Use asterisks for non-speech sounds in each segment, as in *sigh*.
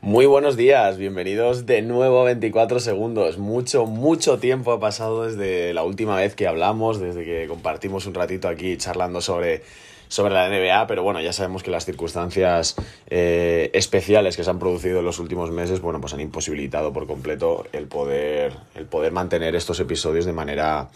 Muy buenos días, bienvenidos de nuevo a 24 segundos. Mucho, mucho tiempo ha pasado desde la última vez que hablamos, desde que compartimos un ratito aquí charlando sobre, sobre la NBA, pero bueno, ya sabemos que las circunstancias eh, especiales que se han producido en los últimos meses, bueno, pues han imposibilitado por completo el poder, el poder mantener estos episodios de manera,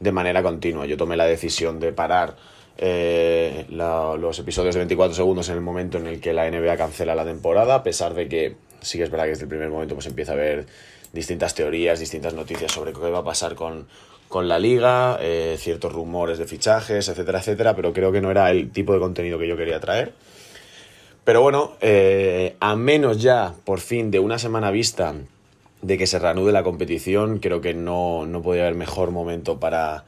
de manera continua. Yo tomé la decisión de parar eh, los episodios de 24 segundos en el momento en el que la NBA cancela la temporada, a pesar de que sí que es verdad que desde el primer momento pues empieza a haber distintas teorías, distintas noticias sobre qué va a pasar con, con la liga, eh, ciertos rumores de fichajes, etcétera, etcétera, pero creo que no era el tipo de contenido que yo quería traer. Pero bueno, eh, a menos ya por fin de una semana vista de que se reanude la competición, creo que no, no podía haber mejor momento para,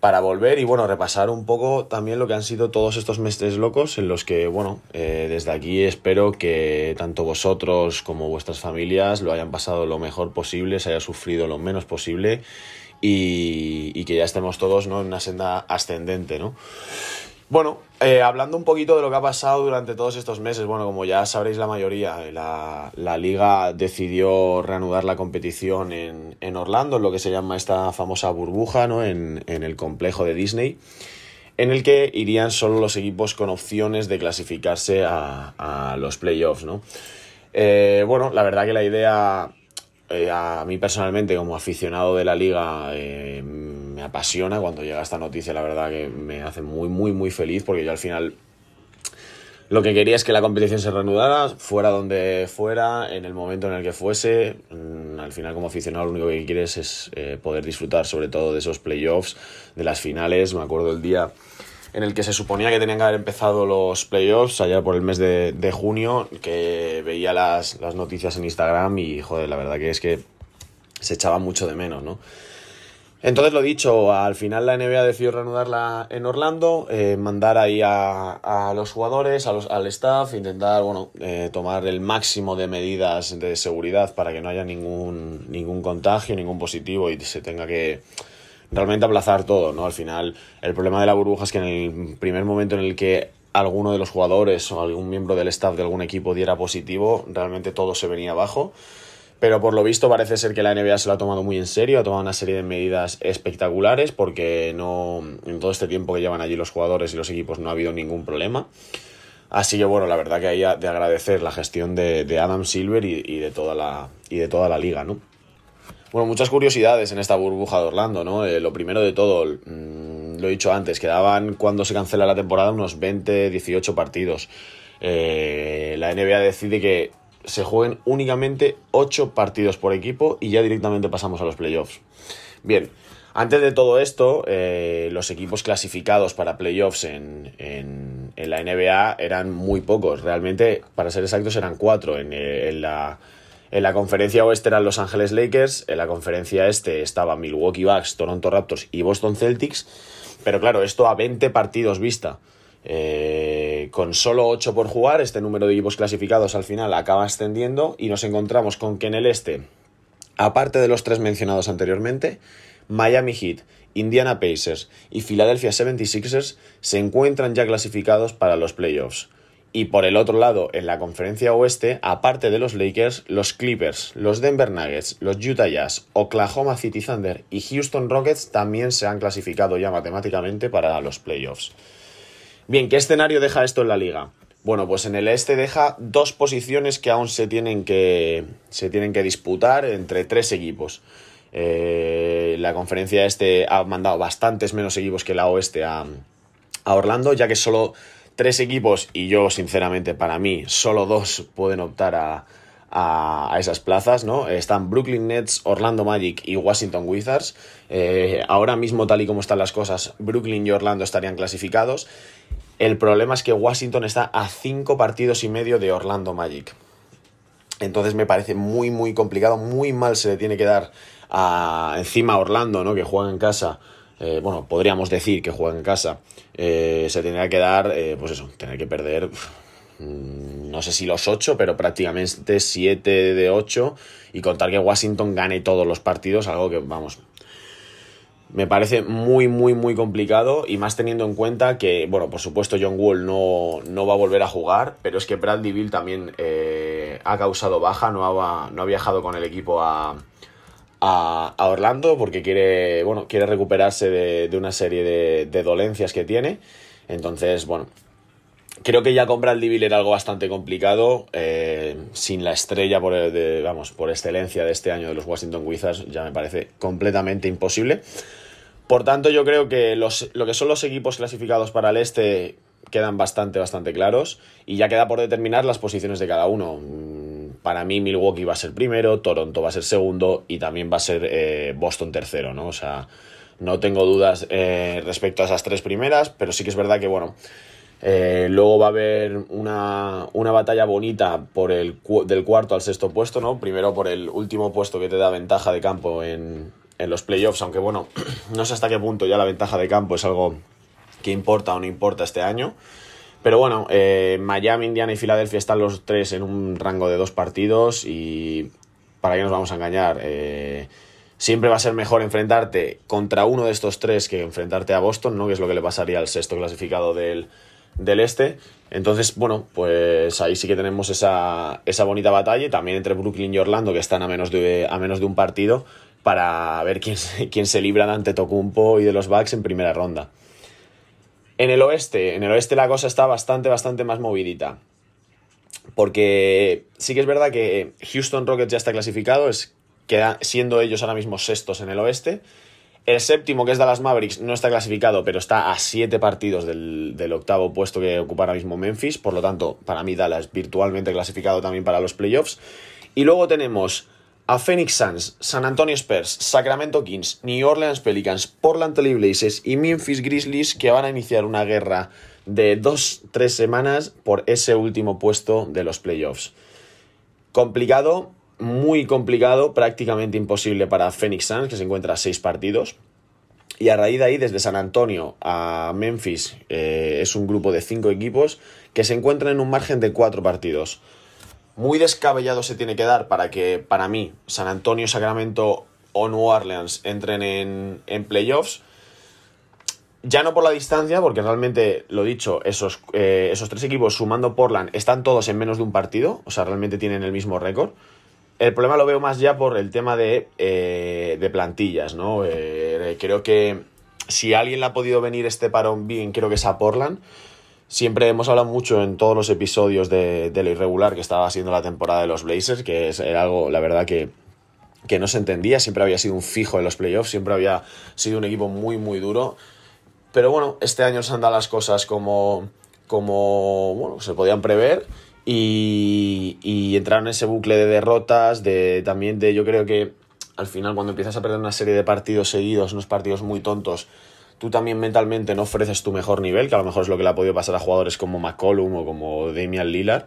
para volver y bueno, repasar un poco también lo que han sido todos estos meses locos en los que, bueno, eh, desde aquí espero que tanto vosotros como vuestras familias lo hayan pasado lo mejor posible, se haya sufrido lo menos posible y, que ya estemos todos ¿no? en una senda ascendente, ¿no? Bueno, eh, hablando un poquito de lo que ha pasado durante todos estos meses, bueno, como ya sabréis la mayoría, la, la liga decidió reanudar la competición en, en, Orlando, en lo que se llama esta famosa burbuja, ¿no? En, en, el complejo de Disney, en el que irían solo los equipos con opciones de clasificarse a, a los playoffs, ¿no? Eh, bueno, la verdad que la idea, eh, a mí personalmente como aficionado de la liga, eh, me apasiona cuando llega esta noticia, la verdad que me hace muy, muy, muy feliz porque yo al final lo que quería es que la competición se reanudara, fuera donde fuera, en el momento en el que fuese. Mm, al final, como aficionado, lo único que quieres es eh, poder disfrutar sobre todo de esos playoffs, de las finales. Me acuerdo el día en el que se suponía que tenían que haber empezado los playoffs, allá por el mes de, de junio, que veía las, las noticias en Instagram y, joder, la verdad que es que se echaba mucho de menos, ¿no? Entonces, lo dicho, al final la NBA decidió reanudarla en Orlando, eh, mandar ahí a, a, los jugadores, a los, al staff, intentar bueno, eh, tomar el máximo de medidas de seguridad para que no haya ningún, ningún contagio, ningún positivo y se tenga que realmente aplazar todo. ¿no? Al final, el problema de la burbuja es que en el primer momento en el que alguno de los jugadores o algún miembro del staff de algún equipo diera positivo, realmente todo se venía abajo. Pero por lo visto parece ser que la NBA se lo ha tomado muy en serio, ha tomado una serie de medidas espectaculares porque no en todo este tiempo que llevan allí los jugadores y los equipos no ha habido ningún problema. Así que bueno, la verdad que hay de agradecer la gestión de, Adam Silver y, y, de toda la, y de toda la liga, ¿no? Bueno, muchas curiosidades en esta burbuja de Orlando, ¿no? Eh, lo primero de todo, mmm, lo he dicho antes, quedaban cuando se cancela la temporada unos 20, 18 partidos. Eh, la NBA decide que se jueguen únicamente 8 partidos por equipo y ya directamente pasamos a los playoffs. Bien, antes de todo esto, eh, los equipos clasificados para playoffs en, en, la NBA eran muy pocos. Realmente, para ser exactos, eran 4. En, en, la, en la conferencia oeste eran Los Ángeles Lakers, en la conferencia este estaba Milwaukee Bucks, Toronto Raptors y Boston Celtics. Pero claro, esto a 20 partidos vista. Eh, con solo 8 por jugar, este número de equipos clasificados al final acaba ascendiendo y nos encontramos con que en el este, aparte de los tres mencionados anteriormente, Miami Heat, Indiana Pacers y Philadelphia 76ers se encuentran ya clasificados para los playoffs. Y por el otro lado, en la conferencia oeste, aparte de los Lakers, los Clippers, los Denver Nuggets, los Utah Jazz, Oklahoma City Thunder y Houston Rockets también se han clasificado ya matemáticamente para los playoffs. Bien, ¿qué escenario deja esto en la liga? Bueno, pues en el este deja dos posiciones que aún se tienen que, se tienen que disputar entre tres equipos. Eh, la conferencia este ha mandado bastantes menos equipos que la oeste a, a Orlando, ya que solo tres equipos, y yo sinceramente para mí solo dos pueden optar a, a, esas plazas, ¿no? Están Brooklyn Nets, Orlando Magic y Washington Wizards. Eh, ahora mismo, tal y como están las cosas, Brooklyn y Orlando estarían clasificados. El problema es que Washington está a cinco partidos y medio de Orlando Magic. Entonces me parece muy, muy complicado, muy mal se le tiene que dar a, encima a Orlando, ¿no? Que juega en casa. Eh, bueno, podríamos decir que juega en casa, eh, se tendría que dar, pues eso, tener que perder, mm, no sé si los 8, pero prácticamente 7 de 8 y contar que Washington gane todos los partidos, algo que, vamos, me parece muy, muy, muy complicado y más teniendo en cuenta que, bueno, por supuesto John Wall no, no va a volver a jugar, pero es que Bradley Bill también eh, ha causado baja, no ha, no ha viajado con el equipo a, a, Orlando porque quiere, bueno, quiere recuperarse de, una serie de, dolencias que tiene. Entonces, bueno, creo que ya con Bradley Bill era algo bastante complicado, eh, sin la estrella por, vamos, por excelencia de este año de los Washington Wizards, ya me parece completamente imposible. Por tanto, yo creo que los, lo que son los equipos clasificados para el este quedan bastante, bastante claros y ya queda por determinar las posiciones de cada uno. Para mí Milwaukee va a ser primero, Toronto va a ser segundo y también va a ser eh, Boston tercero, ¿no? O sea, no tengo dudas eh, respecto a esas tres primeras, pero sí que es verdad que, bueno, eh, luego va a haber una, una, batalla bonita por el, del cuarto al sexto puesto, ¿no? Primero por el último puesto que te da ventaja de campo en, en los playoffs, aunque bueno, *clears throat* no sé hasta qué punto ya la ventaja de campo es algo que importa o no importa este año. Pero bueno, eh, Miami, Indiana y Filadelfia están los tres en un rango de dos partidos y para qué nos vamos a engañar. Eh, siempre va a ser mejor enfrentarte contra uno de estos tres que enfrentarte a Boston, ¿no? Que es lo que le pasaría al sexto clasificado del, del este. Entonces, bueno, pues ahí sí que tenemos esa, esa bonita batalla. También entre Brooklyn y Orlando, que están a menos de, a menos de un partido para ver quién, quién se libra de Antetokounmpo y de los Bucks en primera ronda. En el oeste, en el oeste la cosa está bastante, bastante más movidita. Porque sí que es verdad que Houston Rockets ya está clasificado, es, queda, siendo ellos ahora mismo sextos en el oeste. El séptimo, que es Dallas Mavericks, no está clasificado, pero está a siete partidos del, octavo puesto que ocupa ahora mismo Memphis. Por lo tanto, para mí Dallas virtualmente clasificado también para los playoffs. Y luego tenemos a Phoenix Suns, San Antonio Spurs, Sacramento Kings, New Orleans Pelicans, Portland Trail Blazers y Memphis Grizzlies que van a iniciar una guerra de dos, tres semanas por ese último puesto de los playoffs. Complicado, muy complicado, prácticamente imposible para Phoenix Suns, que se encuentra a seis partidos. Y a raíz de ahí, desde San Antonio a Memphis, eh, es un grupo de cinco equipos que se encuentran en un margen de cuatro partidos muy descabellado se tiene que dar para que, para mí, San Antonio, Sacramento o New Orleans entren en, playoffs. Ya no por la distancia, porque realmente, lo dicho, esos, eh, esos tres equipos sumando Portland están todos en menos de un partido, o sea, realmente tienen el mismo récord. El problema lo veo más ya por el tema de, eh, de plantillas, ¿no? Eh, creo que si alguien le ha podido venir este parón bien, creo que es a Portland. Siempre hemos hablado mucho en todos los episodios de, lo irregular que estaba siendo la temporada de los Blazers, que es, era algo, la verdad, que, no se entendía. Siempre había sido un fijo en los playoffs, siempre había sido un equipo muy, muy duro. Pero bueno, este año se han dado las cosas como, como bueno, se podían prever y, y entraron en ese bucle de derrotas, de también de yo creo que al final cuando empiezas a perder una serie de partidos seguidos, unos partidos muy tontos, tú también mentalmente no ofreces tu mejor nivel, que a lo mejor es lo que le ha podido pasar a jugadores como McCollum o como Damian Lillard.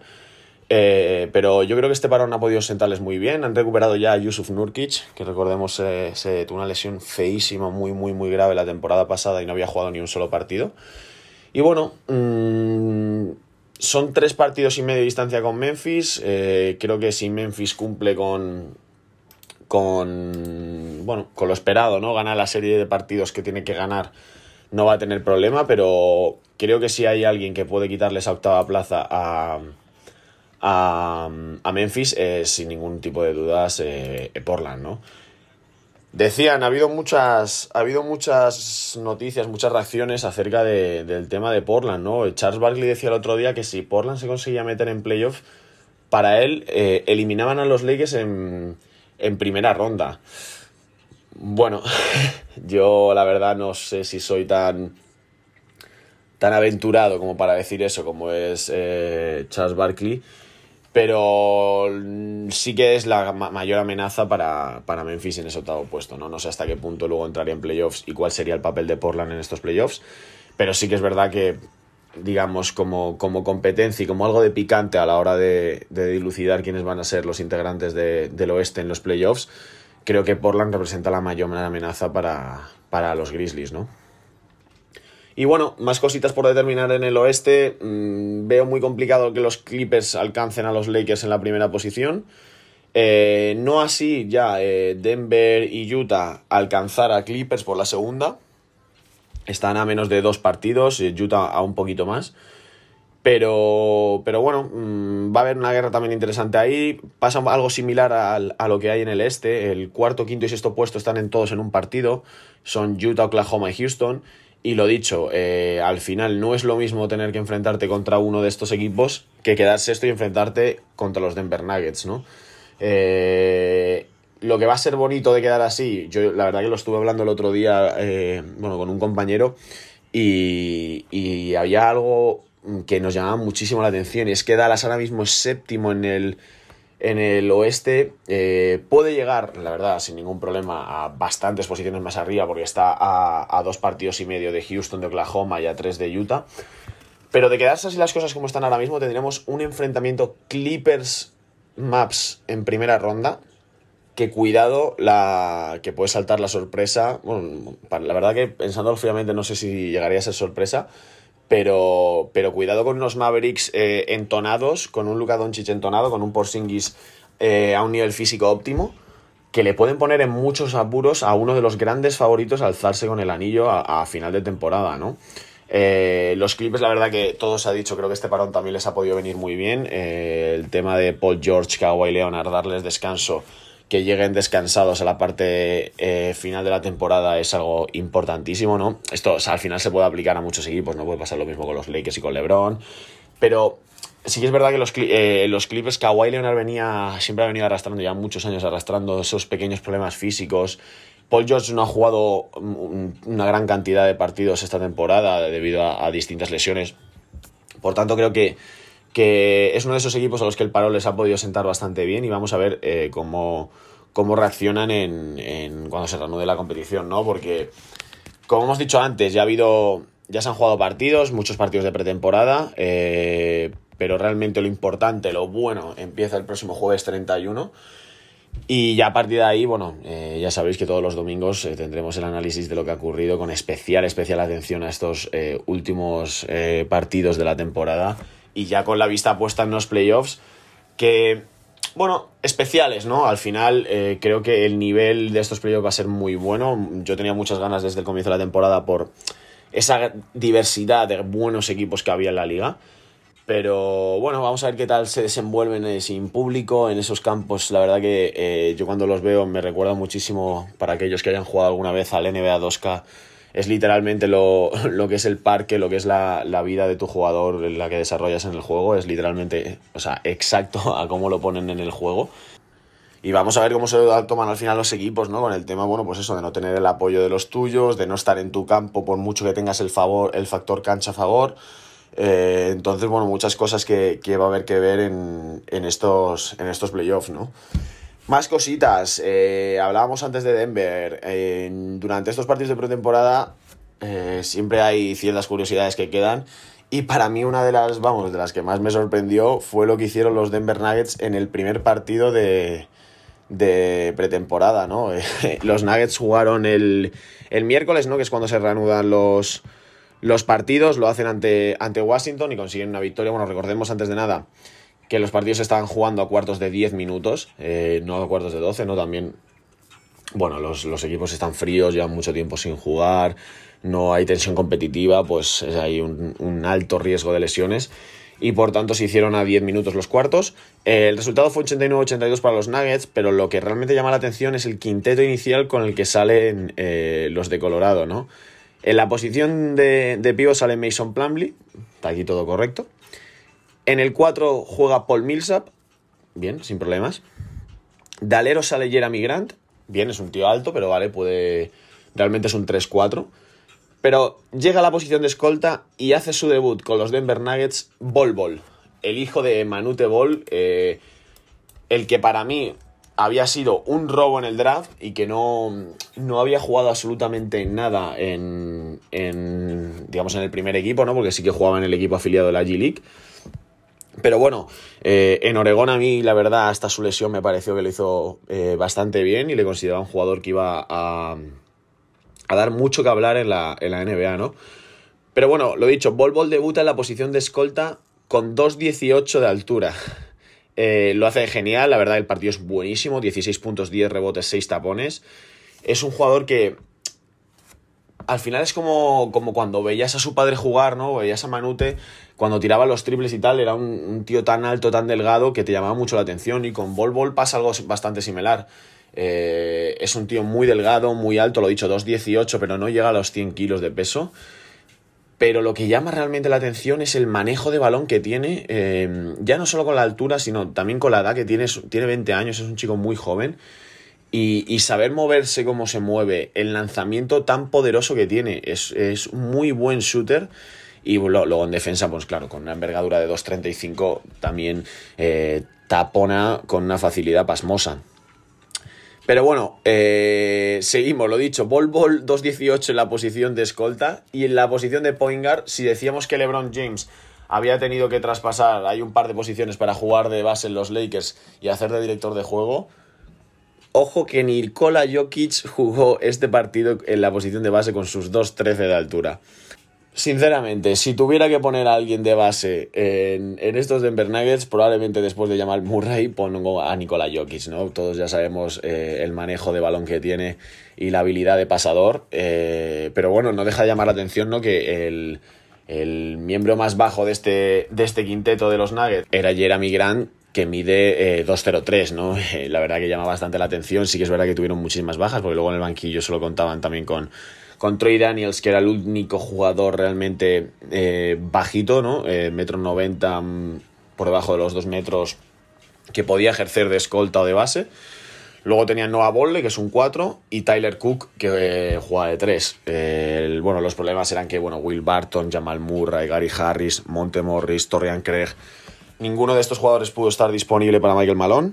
Eh, pero yo creo que este parón ha podido sentarles muy bien. Han recuperado ya a Yusuf Nurkic, que recordemos eh, se tuvo una lesión feísima, muy, muy, muy grave la temporada pasada y no había jugado ni un solo partido. Y bueno, mm, son tres partidos y medio de distancia con Memphis. Eh, creo que si Memphis cumple con, con, bueno, con lo esperado, ¿no? Ganar la serie de partidos que tiene que ganar no va a tener problema, pero creo que si hay alguien que puede quitarle esa octava plaza a, a, Memphis, sin ningún tipo de dudas, eh, Portland, ¿no? Decían, ha habido muchas, ha habido muchas noticias, muchas reacciones acerca del tema de Portland, ¿no? Charles Barkley decía el otro día que si Portland se conseguía meter en playoff, para él eh, eliminaban a los Lakers en, en primera ronda. Bueno, *laughs* yo la verdad no sé si soy tan tan aventurado como para decir eso, como es eh, Charles Barkley, pero sí que es la mayor amenaza para, para, Memphis en ese octavo puesto, ¿no? No sé hasta qué punto luego entraría en playoffs y cuál sería el papel de Portland en estos playoffs, pero sí que es verdad que digamos, como, como competencia y como algo de picante a la hora de, dilucidar quiénes van a ser los integrantes de, del oeste en los playoffs, creo que Portland representa la mayor amenaza para, para los Grizzlies, ¿no? Y bueno, más cositas por determinar en el oeste. Mm, veo muy complicado que los Clippers alcancen a los Lakers en la primera posición. Eh, no así ya eh, Denver y Utah alcanzar a Clippers por la segunda. Están a menos de dos partidos, Utah a un poquito más. Pero, pero bueno, mm, va a haber una guerra también interesante ahí. Pasa algo similar a, a, lo que hay en el este. El cuarto, quinto y sexto puesto están en todos en un partido. Son Utah, Oklahoma y Houston. Y lo dicho, eh, al final no es lo mismo tener que enfrentarte contra uno de estos equipos que quedarse esto y enfrentarte contra los Denver Nuggets, ¿no? Eh, lo que va a ser bonito de quedar así, yo la verdad que lo estuve hablando el otro día, eh, bueno, con un compañero y, y había algo que nos llamaba muchísimo la atención y es que Dallas ahora mismo es séptimo en el, en el oeste. Eh, puede llegar, la verdad, sin ningún problema, a bastantes posiciones más arriba porque está a, a, dos partidos y medio de Houston, de Oklahoma y a tres de Utah. Pero de quedarse así las cosas como están ahora mismo, tendremos un enfrentamiento Clippers Maps en primera ronda. Que cuidado, la que puede saltar la sorpresa. Bueno, la verdad que pensándolo fríamente no sé si llegaría a ser sorpresa pero, pero cuidado con unos Mavericks eh, entonados, con un Luka Doncic entonado, con un Porzingis eh, a un nivel físico óptimo, que le pueden poner en muchos apuros a uno de los grandes favoritos a alzarse con el anillo a, final de temporada, ¿no? Eh, los Clippers, la verdad que todo se ha dicho, creo que este parón también les ha podido venir muy bien. El tema de Paul George, Kawhi Leonard, darles descanso que lleguen descansados a la parte eh, final de la temporada es algo importantísimo, ¿no? Esto al final se puede aplicar a muchos equipos, no puede pasar lo mismo con los Lakers y con LeBron, pero sí que es verdad que los, eh, los Clippers, Kawhi Leonard venía, siempre ha venido arrastrando ya muchos años, arrastrando esos pequeños problemas físicos. Paul George no ha jugado una gran cantidad de partidos esta temporada debido a, a distintas lesiones. Por tanto, creo que que es uno de esos equipos a los que el paro les ha podido sentar bastante bien y vamos a ver eh, cómo, cómo reaccionan en, en, cuando se reanude la competición, ¿no? Porque, como hemos dicho antes, ya ha habido, ya se han jugado partidos, muchos partidos de pretemporada, eh, pero realmente lo importante, lo bueno, empieza el próximo jueves 31. Y ya a partir de ahí, bueno, eh, ya sabéis que todos los domingos tendremos el análisis de lo que ha ocurrido con especial, especial atención a estos últimos partidos de la temporada y ya con la vista puesta en los playoffs, que, bueno, especiales, ¿no? Al final eh, creo que el nivel de estos playoffs va a ser muy bueno. Yo tenía muchas ganas desde el comienzo de la temporada por esa diversidad de buenos equipos que había en la liga. Pero bueno, vamos a ver qué tal se desenvuelven eh, sin público en esos campos. La verdad que eh, yo cuando los veo me recuerda muchísimo para aquellos que hayan jugado alguna vez al NBA 2K es literalmente lo, *laughs* lo, que es el parque, lo que es la, la, vida de tu jugador, la que desarrollas en el juego, es literalmente, o sea, exacto *laughs* a cómo lo ponen en el juego. Y vamos a ver cómo se toman al final los equipos, ¿no? Con el tema, bueno, pues eso, de no tener el apoyo de los tuyos, de no estar en tu campo por mucho que tengas el favor, el factor cancha a favor. Eh, entonces, bueno, muchas cosas que, que, va a haber que ver en, en estos, en estos playoffs, ¿no? Más cositas. Eh, hablábamos antes de Denver. Durante estos partidos de pretemporada eh, siempre hay ciertas curiosidades que quedan. Y para mí una de las, vamos, de las que más me sorprendió fue lo que hicieron los Denver Nuggets en el primer partido de, de pretemporada, ¿no? *laughs* los Nuggets jugaron el, el miércoles, ¿no? Que es cuando se reanudan los, los partidos, lo hacen ante, ante Washington y consiguen una victoria. Bueno, recordemos antes de nada que los partidos se estaban jugando a cuartos de 10 minutos, eh, no a cuartos de 12, ¿no? También, bueno, los, equipos están fríos, llevan mucho tiempo sin jugar, no hay tensión competitiva, pues hay un, alto riesgo de lesiones y por tanto se hicieron a 10 minutos los cuartos. Eh, el resultado fue 89-82 para los Nuggets, pero lo que realmente llama la atención es el quinteto inicial con el que salen eh, los de Colorado, ¿no? En la posición de, de pivo sale Mason Plumlee, está aquí todo correcto. En el 4 juega Paul Millsap, bien, sin problemas. Dalero sale Jeremy Grant, bien, es un tío alto, pero vale, puede. Realmente es un 3-4. Pero llega a la posición de escolta y hace su debut con los Denver Nuggets Bol Bol, el hijo de Manute Bol, eh, el que para mí había sido un robo en el draft y que no, no había jugado absolutamente nada en, en, digamos, en el primer equipo, ¿no? Porque sí que jugaba en el equipo afiliado de la G-League Pero bueno, eh, en Oregón a mí la verdad hasta su lesión me pareció que lo hizo eh, bastante bien y le consideraba un jugador que iba a, a dar mucho que hablar en la, en la NBA, ¿no? Pero bueno, lo dicho, Bol Bol debuta en la posición de escolta con 2.18 de altura. Eh, lo hace genial, la verdad el partido es buenísimo, 16 puntos, 10 rebotes, 6 tapones. Es un jugador que al final es como, como cuando veías a su padre jugar, ¿no? Veías a Manute cuando tiraba los triples y tal, era un, tío tan alto, tan delgado que te llamaba mucho la atención y con Bol Bol pasa algo bastante similar. Eh, es un tío muy delgado, muy alto, lo he dicho, 2.18, pero no llega a los 100 kilos de peso pero lo que llama realmente la atención es el manejo de balón que tiene, eh, ya no solo con la altura, sino también con la edad que tiene, tiene 20 años, es un chico muy joven, y, saber moverse como se mueve, el lanzamiento tan poderoso que tiene, es, es muy buen shooter. Y luego en defensa, pues claro, con una envergadura de 2.35 también eh, tapona con una facilidad pasmosa. Pero bueno, eh, seguimos, lo dicho, Bol Bol 2.18 en la posición de escolta y en la posición de point guard, si decíamos que LeBron James había tenido que traspasar, hay un par de posiciones para jugar de base en los Lakers y hacer de director de juego, ojo que Nikola Jokic jugó este partido en la posición de base con sus 2.13 de altura. Sinceramente, si tuviera que poner a alguien de base en, estos Denver Nuggets, probablemente después de llamar Murray pongo a Nikola Jokic, ¿no? Todos ya sabemos eh, el manejo de balón que tiene y la habilidad de pasador, eh, pero bueno, no deja de llamar la atención, ¿no? Que el, miembro más bajo de este, de este quinteto de los Nuggets era Jeremy Grant, que mide 2.03, eh, ¿no? *laughs* la verdad que llama bastante la atención, sí que es verdad que tuvieron muchísimas bajas, porque luego en el banquillo solo contaban también con con Troy Daniels, que era el único jugador realmente eh, bajito, ¿no? Eh, metro 90 mm, por debajo de los dos metros que podía ejercer de escolta o de base. Luego tenían Noah Bolle, que es un 4, y Tyler Cook, que eh, juega de 3. bueno, los problemas eran que, bueno, Will Barton, Jamal Murray, Gary Harris, Monte Morris, Torian Craig, ninguno de estos jugadores pudo estar disponible para Michael Malone.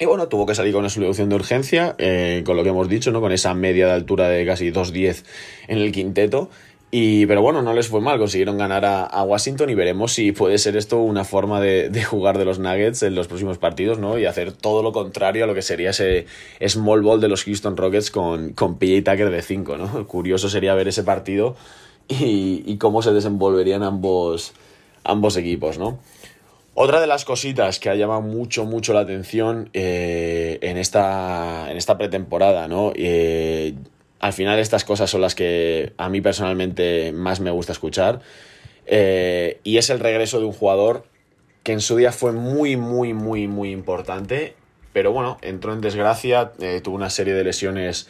Y bueno, tuvo que salir con una solución de urgencia, eh, con lo que hemos dicho, ¿no? Con esa media de altura de casi 2.10 en el quinteto. Y, pero bueno, no les fue mal, consiguieron ganar a, Washington y veremos si puede ser esto una forma de, jugar de los Nuggets en los próximos partidos, ¿no? Y hacer todo lo contrario a lo que sería ese small ball de los Houston Rockets con, con PJ Tucker de 5, ¿no? *laughs* Curioso sería ver ese partido y, y cómo se desenvolverían ambos, ambos equipos, ¿no? Otra de las cositas que ha llamado mucho, mucho la atención eh, en, esta, en esta pretemporada, ¿no? Eh, al final estas cosas son las que a mí personalmente más me gusta escuchar. Eh, y es el regreso de un jugador que en su día fue muy, muy, muy, muy importante. Pero bueno, entró en desgracia, tuvo una serie de lesiones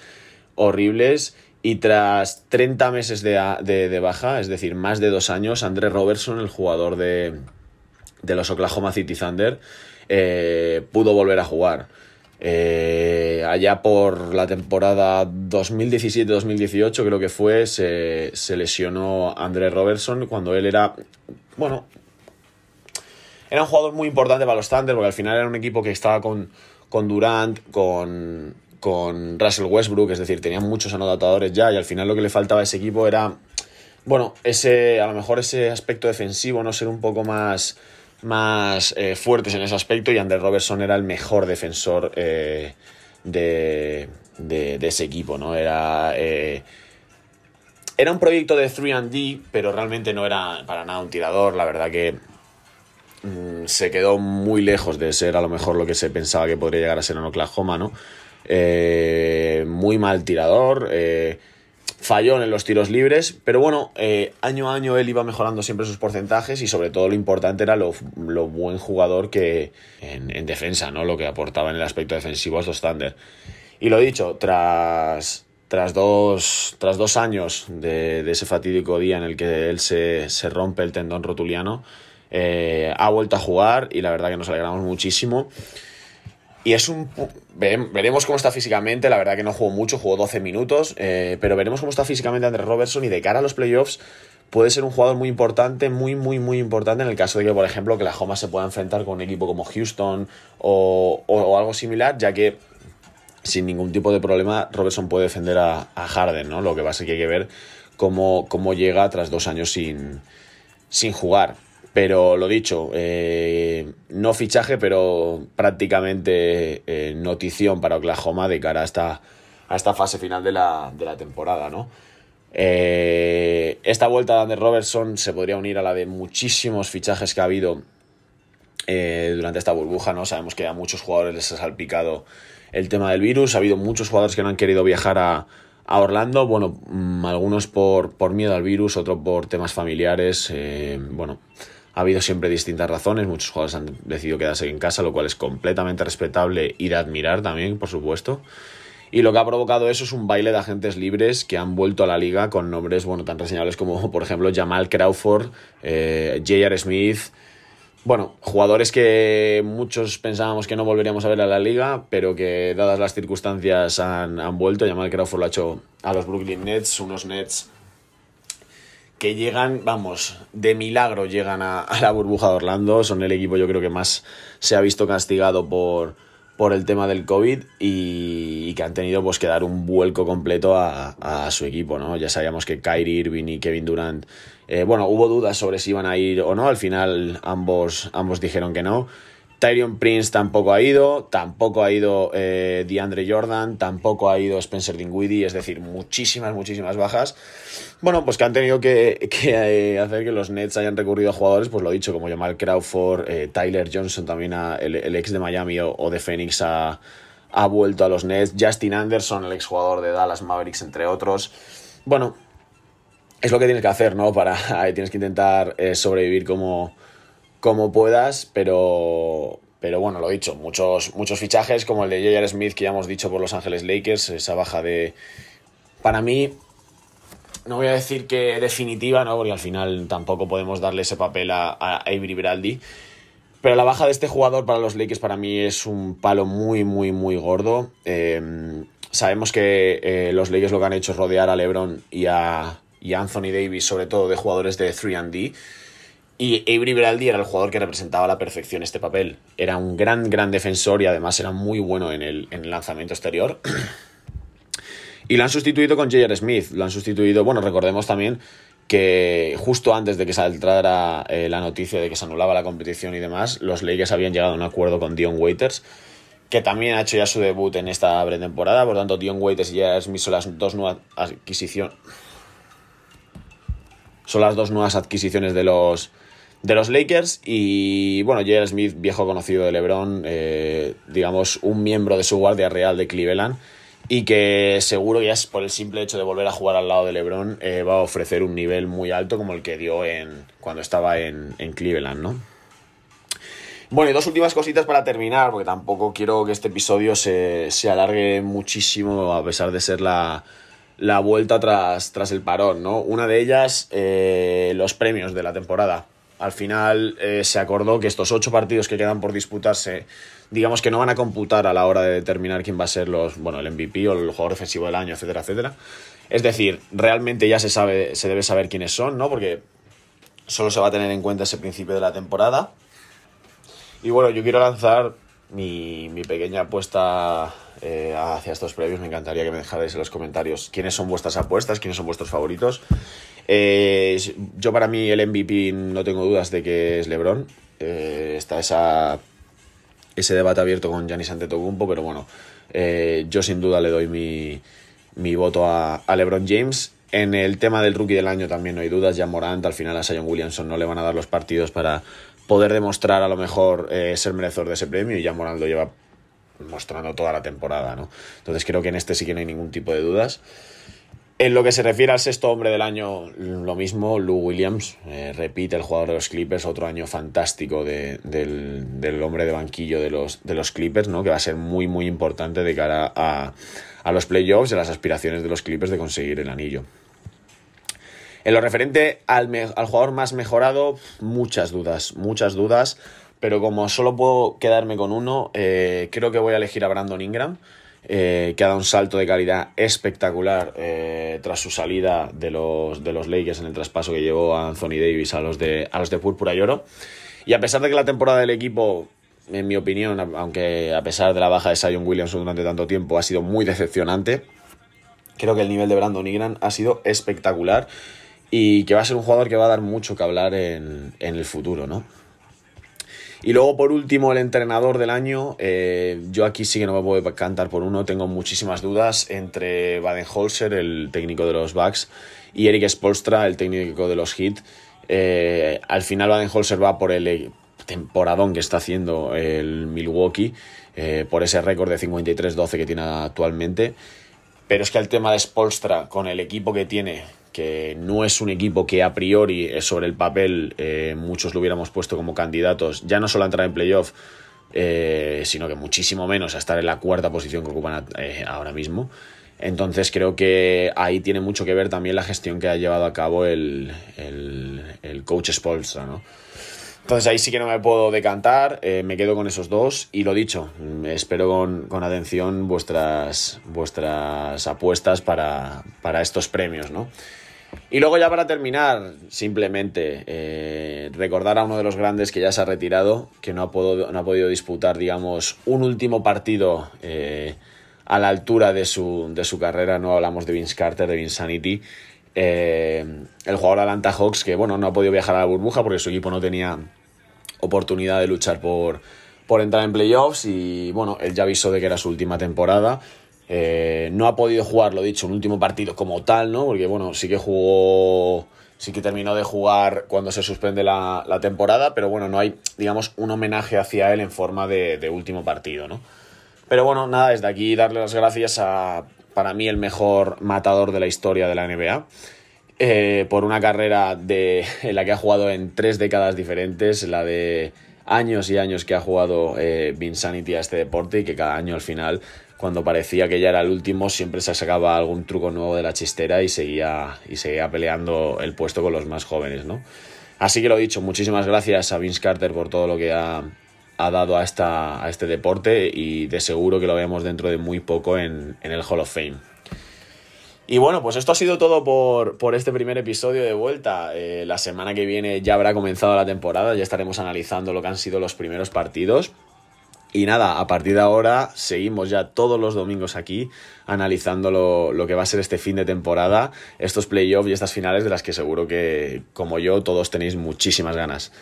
horribles. Y tras 30 meses de, de baja, es decir, más de dos años, André Robertson, el jugador de, de los Oklahoma City Thunder, eh, pudo volver a jugar. Eh, allá por la temporada 2017-2018 creo que fue, se, lesionó André Robertson cuando él era, bueno, era un jugador muy importante para los Thunder porque al final era un equipo que estaba con, con Durant, con, con Russell Westbrook, es decir, tenía muchos anotadores ya y al final lo que le faltaba a ese equipo era, bueno, ese, a lo mejor ese aspecto defensivo, no ser un poco más más eh, fuertes en ese aspecto y André Robertson era el mejor defensor eh, de, ese equipo, ¿no? Era, eh, era un proyecto de 3D, pero realmente no era para nada un tirador, la verdad que mm, se quedó muy lejos de ser a lo mejor lo que se pensaba que podría llegar a ser en Oklahoma, ¿no? muy mal tirador, falló en los tiros libres, pero bueno, eh, año a año él iba mejorando siempre sus porcentajes y sobre todo lo importante era lo, buen jugador que en, defensa, ¿no? Lo que aportaba en el aspecto defensivo a estos Thunder. Y lo dicho, tras, tras, dos, tras dos años de, ese fatídico día en el que él se, rompe el tendón rotuliano, eh, ha vuelto a jugar y la verdad que nos alegramos muchísimo. Y es un. Veremos cómo está físicamente. La verdad que no jugó mucho, jugó 12 minutos. Eh, pero veremos cómo está físicamente Andrés Robertson. Y de cara a los playoffs, puede ser un jugador muy importante, muy, muy, muy importante en el caso de que, por ejemplo, que la Homa se pueda enfrentar con un equipo como Houston o, algo similar, ya que sin ningún tipo de problema Robertson puede defender a, Harden, ¿no? Lo que va a ser que hay que ver cómo, cómo llega tras dos años sin, sin jugar. Pero lo dicho, eh, no fichaje, pero prácticamente eh, notición para Oklahoma de cara a esta, fase final de la, de la temporada, ¿no? Eh, esta vuelta de Robertson se podría unir a la de muchísimos fichajes que ha habido eh, durante esta burbuja, ¿no? Sabemos que a muchos jugadores les ha salpicado el tema del virus, ha habido muchos jugadores que no han querido viajar a, a Orlando, bueno, mm, algunos por, por, miedo al virus, otros por temas familiares, bueno, ha habido siempre distintas razones, muchos jugadores han decidido quedarse en casa, lo cual es completamente respetable y de admirar también, por supuesto. Y lo que ha provocado eso es un baile de agentes libres que han vuelto a la liga con nombres bueno, tan reseñables como, *laughs* por ejemplo, Jamal Crawford, eh, J.R. Smith. Bueno, jugadores que muchos pensábamos que no volveríamos a ver a la liga, pero que dadas las circunstancias han, han vuelto. Jamal Crawford lo ha hecho a los Brooklyn Nets, unos Nets que llegan, vamos, de milagro llegan a, la burbuja de Orlando. Son el equipo yo creo que más se ha visto castigado por, por el tema del COVID y, que han tenido pues que dar un vuelco completo a, a, su equipo, ¿no? Ya sabíamos que Kyrie Irving y Kevin Durant, eh, bueno, hubo dudas sobre si iban a ir o no, al final ambos, ambos dijeron que no. Tyrion Prince tampoco ha ido, tampoco ha ido eh, DeAndre Jordan, tampoco ha ido Spencer Dinwiddie, es decir, muchísimas, muchísimas bajas. Bueno, pues que han tenido que, que eh, hacer que los Nets hayan recurrido a jugadores, pues lo he dicho, como Jamal Crawford, eh, Tyler Johnson también, el, ex de Miami o, de Phoenix ha, ha, vuelto a los Nets, Justin Anderson, el exjugador de Dallas Mavericks, entre otros. Bueno, es lo que tienes que hacer, ¿no? Para, *laughs* tienes que intentar sobrevivir como como puedas, pero, pero bueno, lo he dicho, muchos, muchos fichajes como el de J.R. Smith que ya hemos dicho por Los Ángeles Lakers, esa baja de... Para mí, no voy a decir que definitiva, ¿no? porque al final tampoco podemos darle ese papel a, Avery Braldi, pero la baja de este jugador para los Lakers para mí es un palo muy, muy, muy gordo. Eh, sabemos que eh, los Lakers lo que han hecho es rodear a LeBron y a, y a Anthony Davis, sobre todo de jugadores de 3D. Y Avery Beraldi era el jugador que representaba a la perfección este papel. Era un gran, gran defensor y además era muy bueno en el, en el lanzamiento exterior. y lo han sustituido con J.R. Smith. Lo han sustituido, bueno, recordemos también que justo antes de que saltara eh, la noticia de que se anulaba la competición y demás, los Lakers habían llegado a un acuerdo con Dion Waiters, que también ha hecho ya su debut en esta pretemporada. Por tanto, Dion Waiters y J.R. Smith las dos nuevas. Son las dos nuevas adquisiciones de los de los Lakers y bueno, J.R. Smith, viejo conocido de LeBron, eh, digamos un miembro de su guardia real de Cleveland y que seguro ya es por el simple hecho de volver a jugar al lado de LeBron eh, va a ofrecer un nivel muy alto como el que dio en, cuando estaba en, en Cleveland, ¿no? Bueno, y dos últimas cositas para terminar, porque tampoco quiero que este episodio se, se alargue muchísimo a pesar de ser la, la vuelta tras, tras el parón, ¿no? Una de ellas, eh, los premios de la temporada al final eh, se acordó que estos ocho partidos que quedan por disputarse, digamos que no van a computar a la hora de determinar quién va a ser los, bueno, el MVP o el jugador defensivo del año, etcétera, etcétera. Es decir, realmente ya se sabe, se debe saber quiénes son, ¿no? Porque solo se va a tener en cuenta ese principio de la temporada. Y bueno, yo quiero lanzar mi, mi pequeña apuesta eh, hacia estos previos. Me encantaría que me dejarais en los comentarios quiénes son vuestras apuestas, quiénes son vuestros favoritos. Eh, yo para mí el MVP no tengo dudas de que es LeBron. Eh, está esa, ese debate abierto con Giannis Antetokounmpo, pero bueno, eh, yo sin duda le doy mi, mi voto a, a, LeBron James. En el tema del rookie del año también no hay dudas. Ya Morant al final a Sion Williamson no le van a dar los partidos para poder demostrar a lo mejor eh, ser merecedor de ese premio y ya Morant lo lleva mostrando toda la temporada, ¿no? Entonces creo que en este sí que no hay ningún tipo de dudas. En lo que se refiere al sexto hombre del año, lo mismo, Lou Williams, eh, repite el jugador de los Clippers, otro año fantástico de, del, del, hombre de banquillo de los, de los Clippers, ¿no? que va a ser muy, muy importante de cara a, a los playoffs y a las aspiraciones de los Clippers de conseguir el anillo. En lo referente al, al jugador más mejorado, muchas dudas, muchas dudas, pero como solo puedo quedarme con uno, eh, creo que voy a elegir a Brandon Ingram eh, que ha dado un salto de calidad espectacular eh, tras su salida de los, de los Lakers en el traspaso que llevó a Anthony Davis a los de, a los de Púrpura y Oro. Y a pesar de que la temporada del equipo, en mi opinión, aunque a pesar de la baja de Sion Williamson durante tanto tiempo, ha sido muy decepcionante, creo que el nivel de Brandon Ingram ha sido espectacular y que va a ser un jugador que va a dar mucho que hablar en, en el futuro, ¿no? Y luego, por último, el entrenador del año. Eh, yo aquí sí que no me puedo cantar por uno. Tengo muchísimas dudas entre Baden-Holzer, el técnico de los Bucks, y Eric Spolstra, el técnico de los Heat. Eh, al final, Baden-Holzer va por el temporadón que está haciendo el Milwaukee, eh, por ese récord de 53-12 que tiene actualmente. Pero es que el tema de Spolstra, con el equipo que tiene, que no es un equipo que a priori eh, sobre el papel eh, muchos lo hubiéramos puesto como candidatos, ya no solo a entrar en playoff, eh, sino que muchísimo menos a estar en la cuarta posición que ocupan ahora mismo. Entonces creo que ahí tiene mucho que ver también la gestión que ha llevado a cabo el, el, coach Spolstra, ¿no? Entonces ahí sí que no me puedo decantar, me quedo con esos dos y lo dicho, espero con, con atención vuestras, vuestras apuestas para, para estos premios, ¿no? Y luego ya para terminar, simplemente eh, recordar a uno de los grandes que ya se ha retirado, que no ha, no ha podido disputar, digamos, un último partido eh, a la altura de su, de su, carrera. No hablamos de Vince Carter, de Vince Sanity. Eh, el jugador Atlanta Hawks, que bueno, no ha podido viajar a la burbuja porque su equipo no tenía oportunidad de luchar por, por entrar en playoffs y bueno, él ya avisó de que era su última temporada eh, no ha podido jugar, lo dicho, un último partido como tal, ¿no? Porque, bueno, sí que jugó, sí que terminó de jugar cuando se suspende la, temporada, pero bueno, no hay, digamos, un homenaje hacia él en forma de, último partido, ¿no? Pero bueno, nada, desde aquí darle las gracias a, para mí, el mejor matador de la historia de la NBA. Eh, por una carrera de, en la que ha jugado en tres décadas diferentes, la de años y años que ha jugado eh, Vinsanity a este deporte y que cada año al final cuando parecía que ya era el último, siempre se sacaba algún truco nuevo de la chistera y seguía, y seguía peleando el puesto con los más jóvenes, ¿no? Así que lo dicho, muchísimas gracias a Vince Carter por todo lo que ha, dado a, esta, a este deporte y de seguro que lo veamos dentro de muy poco en, el Hall of Fame. Y bueno, pues esto ha sido todo por, este primer episodio de vuelta. Eh, la semana que viene ya habrá comenzado la temporada, ya estaremos analizando lo que han sido los primeros partidos. Y nada, a partir de ahora seguimos ya todos los domingos aquí analizando lo, que va a ser este fin de temporada, estos playoffs y estas finales de las que seguro que, como yo, todos tenéis muchísimas ganas.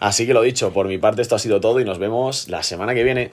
Así que lo dicho, por mi parte esto ha sido todo y nos vemos la semana que viene.